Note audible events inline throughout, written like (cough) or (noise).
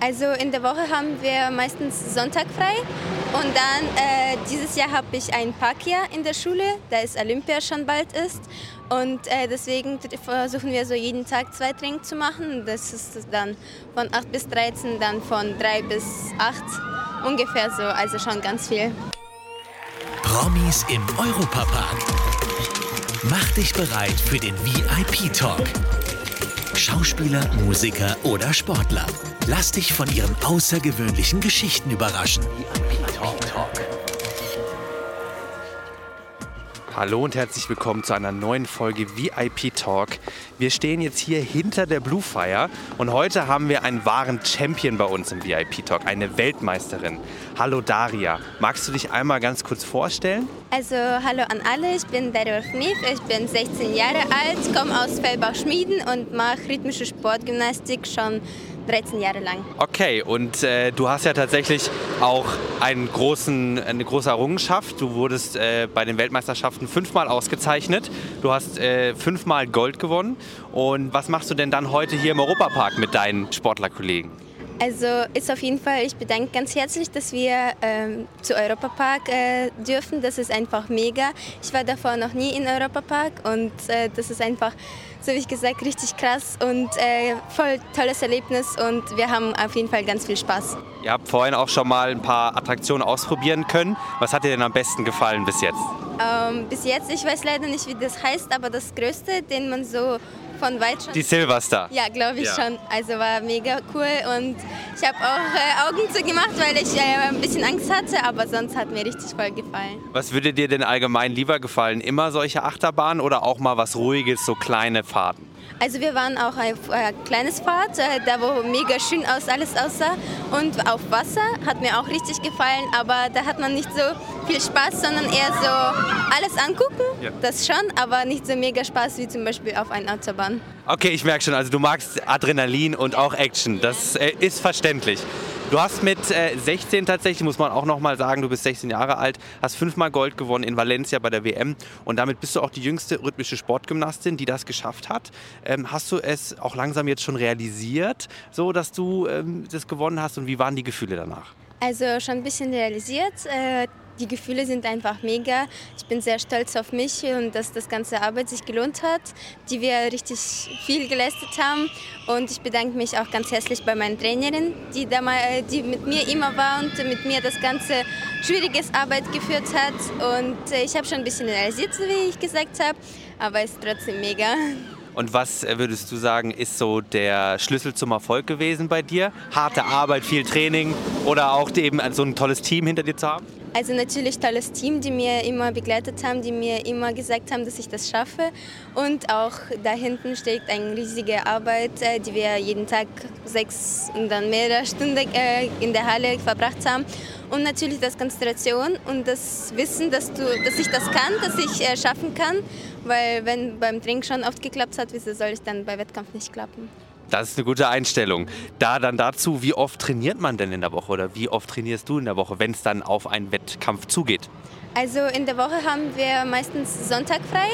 Also in der Woche haben wir meistens Sonntag frei und dann äh, dieses Jahr habe ich ein Parkjahr in der Schule, da es Olympia schon bald ist und äh, deswegen versuchen wir so jeden Tag zwei Training zu machen. Das ist dann von 8 bis 13, dann von 3 bis 8 ungefähr so, also schon ganz viel. Promis im Europapark. Mach dich bereit für den VIP-Talk. Schauspieler, Musiker oder Sportler. Lass dich von ihren außergewöhnlichen Geschichten überraschen. Hallo und herzlich willkommen zu einer neuen Folge VIP Talk. Wir stehen jetzt hier hinter der Blue Fire und heute haben wir einen wahren Champion bei uns im VIP Talk, eine Weltmeisterin. Hallo Daria, magst du dich einmal ganz kurz vorstellen? Also hallo an alle, ich bin Daria Knief, ich bin 16 Jahre alt, komme aus Fellbach-Schmieden und mache rhythmische Sportgymnastik schon 13 Jahre lang. Okay, und äh, du hast ja tatsächlich auch einen großen, eine große Errungenschaft. Du wurdest äh, bei den Weltmeisterschaften fünfmal ausgezeichnet. Du hast äh, fünfmal Gold gewonnen. Und was machst du denn dann heute hier im Europapark mit deinen Sportlerkollegen? Also ist auf jeden Fall, ich bedanke ganz herzlich, dass wir ähm, zu Europapark äh, dürfen. Das ist einfach mega. Ich war davor noch nie in Europapark und äh, das ist einfach, so wie ich gesagt, richtig krass und äh, voll tolles Erlebnis und wir haben auf jeden Fall ganz viel Spaß. Ihr habt vorhin auch schon mal ein paar Attraktionen ausprobieren können. Was hat dir denn am besten gefallen bis jetzt? Ähm, bis jetzt, ich weiß leider nicht, wie das heißt, aber das Größte, den man so von weit schon. Die Silverstar. Ja, glaube ich ja. schon. Also war mega cool und ich habe auch äh, Augen zugemacht, weil ich äh, ein bisschen Angst hatte, aber sonst hat mir richtig voll gefallen. Was würde dir denn allgemein lieber gefallen? Immer solche Achterbahnen oder auch mal was Ruhiges, so kleine Fahrten? Also wir waren auch auf ein kleines Fahrt, äh, da wo mega schön aus alles aussah und auf Wasser hat mir auch richtig gefallen, aber da hat man nicht so viel Spaß, sondern eher so alles angucken, ja. das schon, aber nicht so mega Spaß wie zum Beispiel auf einer Autobahn. Okay, ich merke schon, also du magst Adrenalin und auch Action, das äh, ist verständlich. Du hast mit äh, 16 tatsächlich, muss man auch noch mal sagen, du bist 16 Jahre alt, hast fünfmal Gold gewonnen in Valencia bei der WM und damit bist du auch die jüngste rhythmische Sportgymnastin, die das geschafft hat. Ähm, hast du es auch langsam jetzt schon realisiert, so dass du ähm, das gewonnen hast und wie waren die Gefühle danach? Also schon ein bisschen realisiert. Äh, die Gefühle sind einfach mega. Ich bin sehr stolz auf mich und dass das ganze Arbeit sich gelohnt hat, die wir richtig viel geleistet haben. Und ich bedanke mich auch ganz herzlich bei meinen Trainerin, die, die mit mir immer war und mit mir das ganze schwieriges Arbeit geführt hat. Und äh, ich habe schon ein bisschen realisiert, wie ich gesagt habe, aber es ist trotzdem mega. Und was äh, würdest du sagen, ist so der Schlüssel zum Erfolg gewesen bei dir? Harte Arbeit, viel Training oder auch eben so ein tolles Team hinter dir zu haben? Also natürlich tolles Team, die mir immer begleitet haben, die mir immer gesagt haben, dass ich das schaffe. Und auch da hinten steckt eine riesige Arbeit, äh, die wir jeden Tag sechs und dann mehrere Stunden äh, in der Halle verbracht haben. Und natürlich das Konzentration und das Wissen, dass, du, dass ich das kann, dass ich äh, schaffen kann. Weil wenn beim Training schon oft geklappt hat, wieso soll ich dann bei Wettkampf nicht klappen? Das ist eine gute Einstellung. Da dann dazu, wie oft trainiert man denn in der Woche oder wie oft trainierst du in der Woche, wenn es dann auf einen Wettkampf zugeht? Also in der Woche haben wir meistens Sonntag frei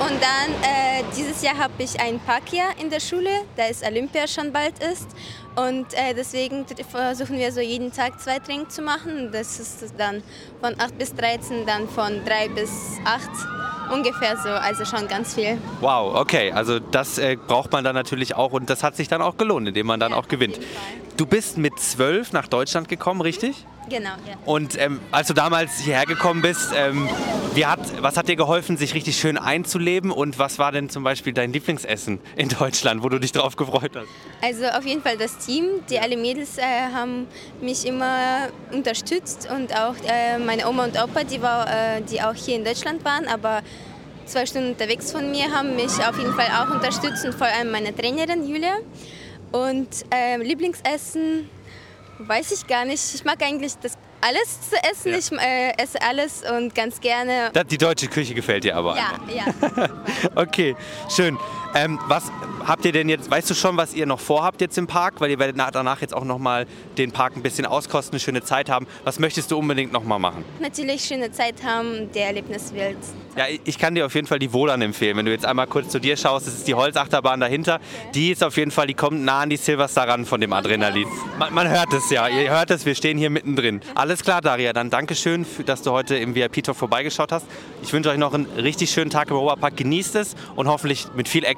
und dann äh, dieses Jahr habe ich ein Parkjahr in der Schule, da es Olympia schon bald ist und äh, deswegen versuchen wir so jeden Tag zwei Training zu machen. Das ist dann von 8 bis 13, dann von 3 bis 8 Ungefähr so, also schon ganz viel. Wow, okay, also das äh, braucht man dann natürlich auch und das hat sich dann auch gelohnt, indem man dann ja, auch gewinnt. Du bist mit zwölf nach Deutschland gekommen, richtig? Genau, ja. Und ähm, als du damals hierher gekommen bist, ähm, hat, was hat dir geholfen, sich richtig schön einzuleben und was war denn zum Beispiel dein Lieblingsessen in Deutschland, wo du dich drauf gefreut hast? Also auf jeden Fall das Team, die alle Mädels äh, haben mich immer unterstützt und auch äh, meine Oma und Opa, die, war, äh, die auch hier in Deutschland waren, aber zwei Stunden unterwegs von mir, haben mich auf jeden Fall auch unterstützt und vor allem meine Trainerin Julia. Und äh, Lieblingsessen weiß ich gar nicht. Ich mag eigentlich das alles zu essen. Ja. Ich äh, esse alles und ganz gerne. Die deutsche Küche gefällt dir aber. Ja, ja. (laughs) okay, schön. Ähm, was Habt ihr denn jetzt, weißt du schon, was ihr noch vorhabt jetzt im Park? Weil ihr werdet danach jetzt auch nochmal den Park ein bisschen auskosten, eine schöne Zeit haben. Was möchtest du unbedingt nochmal machen? Natürlich schöne Zeit haben, der Erlebniswelt. Ja, ich kann dir auf jeden Fall die Wohlan empfehlen. Wenn du jetzt einmal kurz zu dir schaust, das ist die Holzachterbahn dahinter. Die ist auf jeden Fall, die kommt nah an die Silverstar ran von dem Adrenalin. Man, man hört es ja, ihr hört es, wir stehen hier mittendrin. Alles klar, Daria, dann Dankeschön, dass du heute im VIP-Talk vorbeigeschaut hast. Ich wünsche euch noch einen richtig schönen Tag im Europapark. Genießt es und hoffentlich mit viel Action